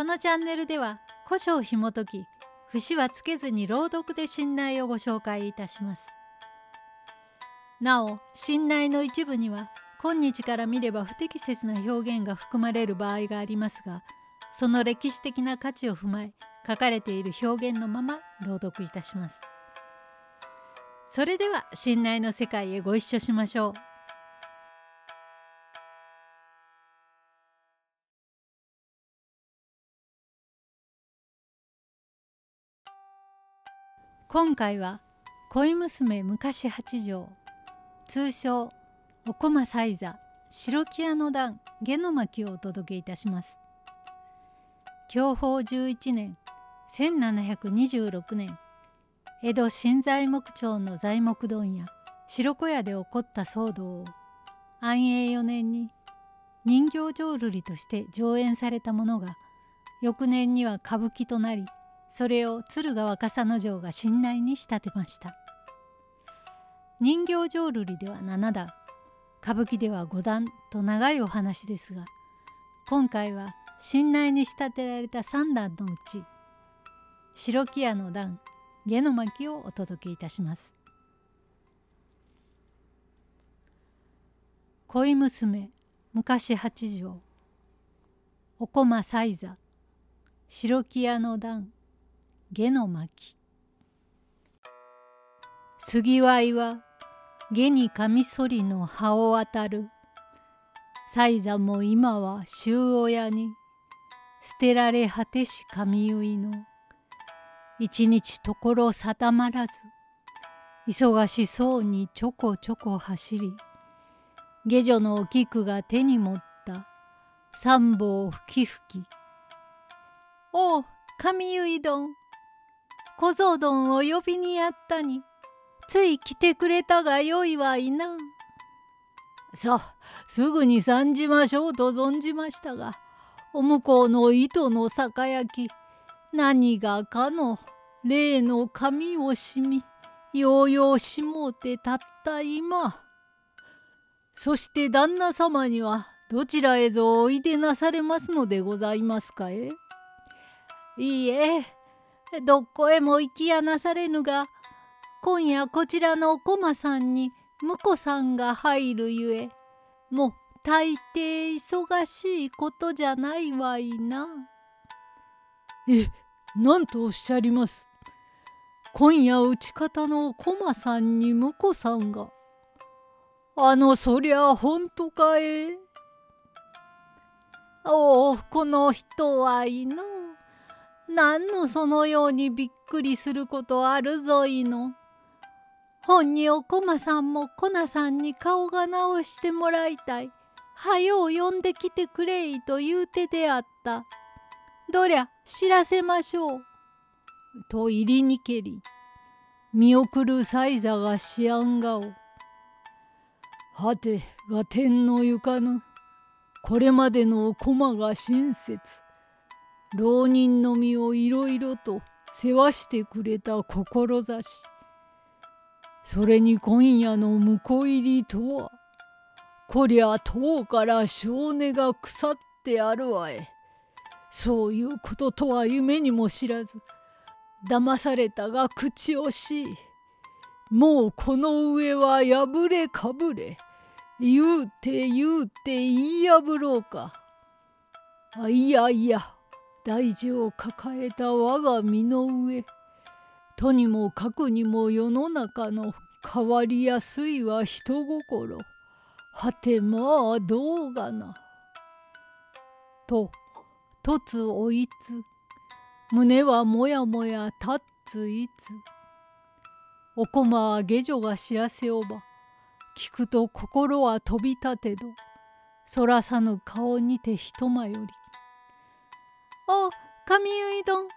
このチャンネルでは古書を紐解き節はつけずに朗読で信頼をご紹介いたします。なお信頼の一部には今日から見れば不適切な表現が含まれる場合がありますがその歴史的な価値を踏まえ書かれている表現のまま朗読いたします。それでは信頼の世界へご一緒しましょう。今回は恋娘昔八条通称お駒祭座白木屋の段下の巻をお届けいたします。享保11年1726年江戸新材木町の材木問屋白子屋で起こった騒動を安永4年に人形浄瑠璃として上演されたものが翌年には歌舞伎となりそれを敦賀若狭之丞が信内に仕立てました。人形浄瑠璃では7段歌舞伎では5段と長いお話ですが今回は信内に仕立てられた3段のうち白木屋の段下の巻をお届けいたします。恋娘昔八条お駒祭座白木屋の段下の巻。杉わいは下にカミソリの葉を渡る。祭座も今は終親に。捨てられ果てし神結の。一日ところ定まらず。忙しそうにちょこちょこ走り。下女のお菊が手に持った。三宝吹き吹き「おう神結殿小僧どんを呼びにやったに。つい来てくれたがよいわいな。さあすぐに参じましょうと存じましたがお向こうの糸の酒焼き何がかの例の髪をしみようようしもうてたった今。そして旦那様にはどちらへぞおいでなされますのでございますかえ。いいえ。どっこへも行きやなされぬが今夜こちらのお駒さんに婿さんが入るゆえもう大抵忙しいことじゃないわいな。えなんとおっしゃります。今夜打ち方のお駒さんに婿さんが。あのそりゃ本当かえおおこの人はいの。何のそのようにびっくりすることあるぞいの。本におこまさんもこなさんに顔が直してもらいたい。はよう呼んできてくれいと言うてであった。どりゃ知らせましょう。と入りにけり見送る祭座がしあんがお。はてが天のゆかぬこれまでのお駒が親切浪人の身をいろいろと世話してくれた志それに今夜の婿入りとはこりゃ遠から性根が腐ってあるわえそういうこととは夢にも知らず騙されたが口惜しい。もうこの上は破れかぶれ。言うて言うて言い破ろうか。あいやいや。大事を抱えた我が身の上とにもかくにも世の中の変わりやすいは人心。はてまあどうがな。と突おいつ胸はもやもや立ついつ。おこまは下女が知らせおば聞くと心は飛び立てど。そらさぬ顔にて一間より。お神結いどん。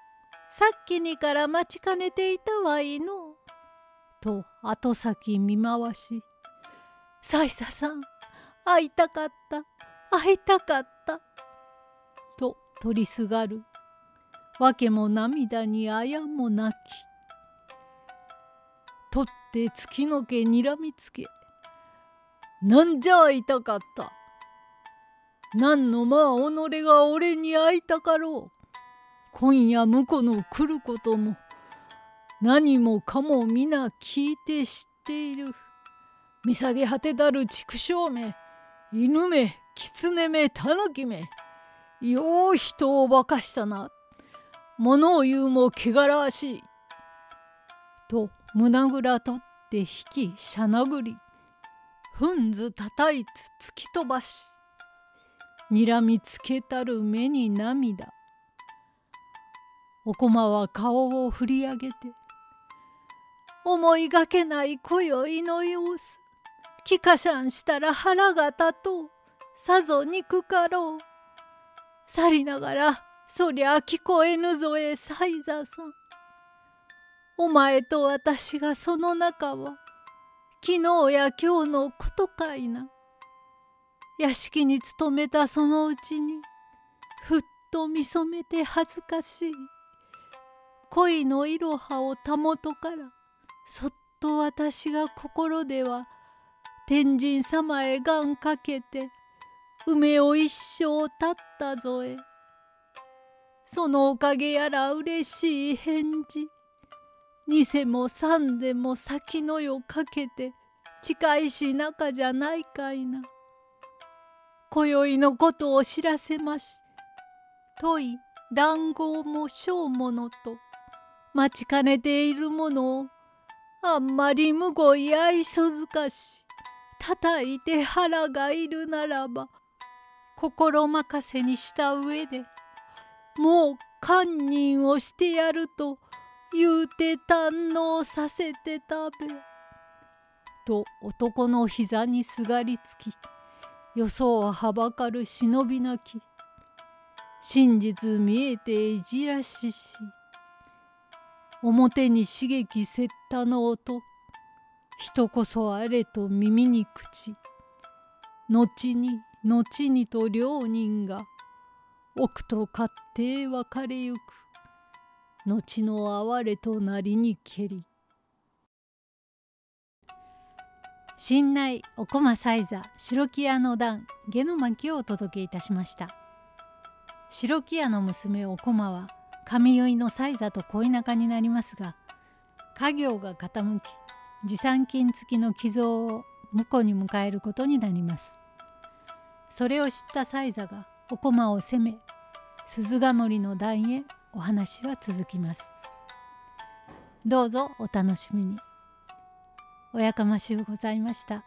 さっきにから待ちかねていたわいの。と後先見回し「サイサさん会いたかった。会いたかった」と取りすがる。訳も涙にあやもなき。取って月の毛にらみつけ「なんじゃ会いたかった」何のまあ己が俺に会いたかろう。今夜婿の来ることも何もかも皆聞いて知っている。見下げ果てたる畜生め犬め狐め狸めよう人を化かしたな。物を言うも汚らわしい」と胸ぐら取って引きしゃなぐり。ふんずたたいつ突き飛ばし。にらみつけたる目に涙。お駒は顔を振り上げて思いがけない今宵の様子。聞かしゃんしたら腹が立とう。さぞ憎かろう。去りながらそりゃ聞こえぬぞえ西座さん。お前と私がその中は昨日や今日のことかいな。屋敷に勤めたそのうちにふっと見初めて恥ずかしい。恋のいろはをたもとからそっと私が心では天神様へがんかけて梅を一生たったぞえ。そのおかげやらうれしい返事。二世も三世も先の世かけて近いし仲じゃないかいな。今宵のことを知らせまし問い談合も小物と待ちかねているものをあんまりむごい愛想づかし叩いて腹がいるならば心任せにした上でもう堪忍をしてやると言うて堪能させて食べ」と男の膝にすがりつき予想ははばかる忍びなき。真実見えていじらしし。表に刺激せったの音。人こそあれと耳に口。後に後にと両人が。奥と勝手別れゆく。後の哀れとなりにけり。新内お駒西座白木屋の段下の巻をお届けいたしました。白木屋の娘お駒は上結の西座と恋仲になりますが家業が傾き持参金付きの寄贈を婿に迎えることになります。それを知った西座がお駒を責め鈴ヶ森の段へお話は続きます。どうぞお楽しみに。おやかましゅうございました。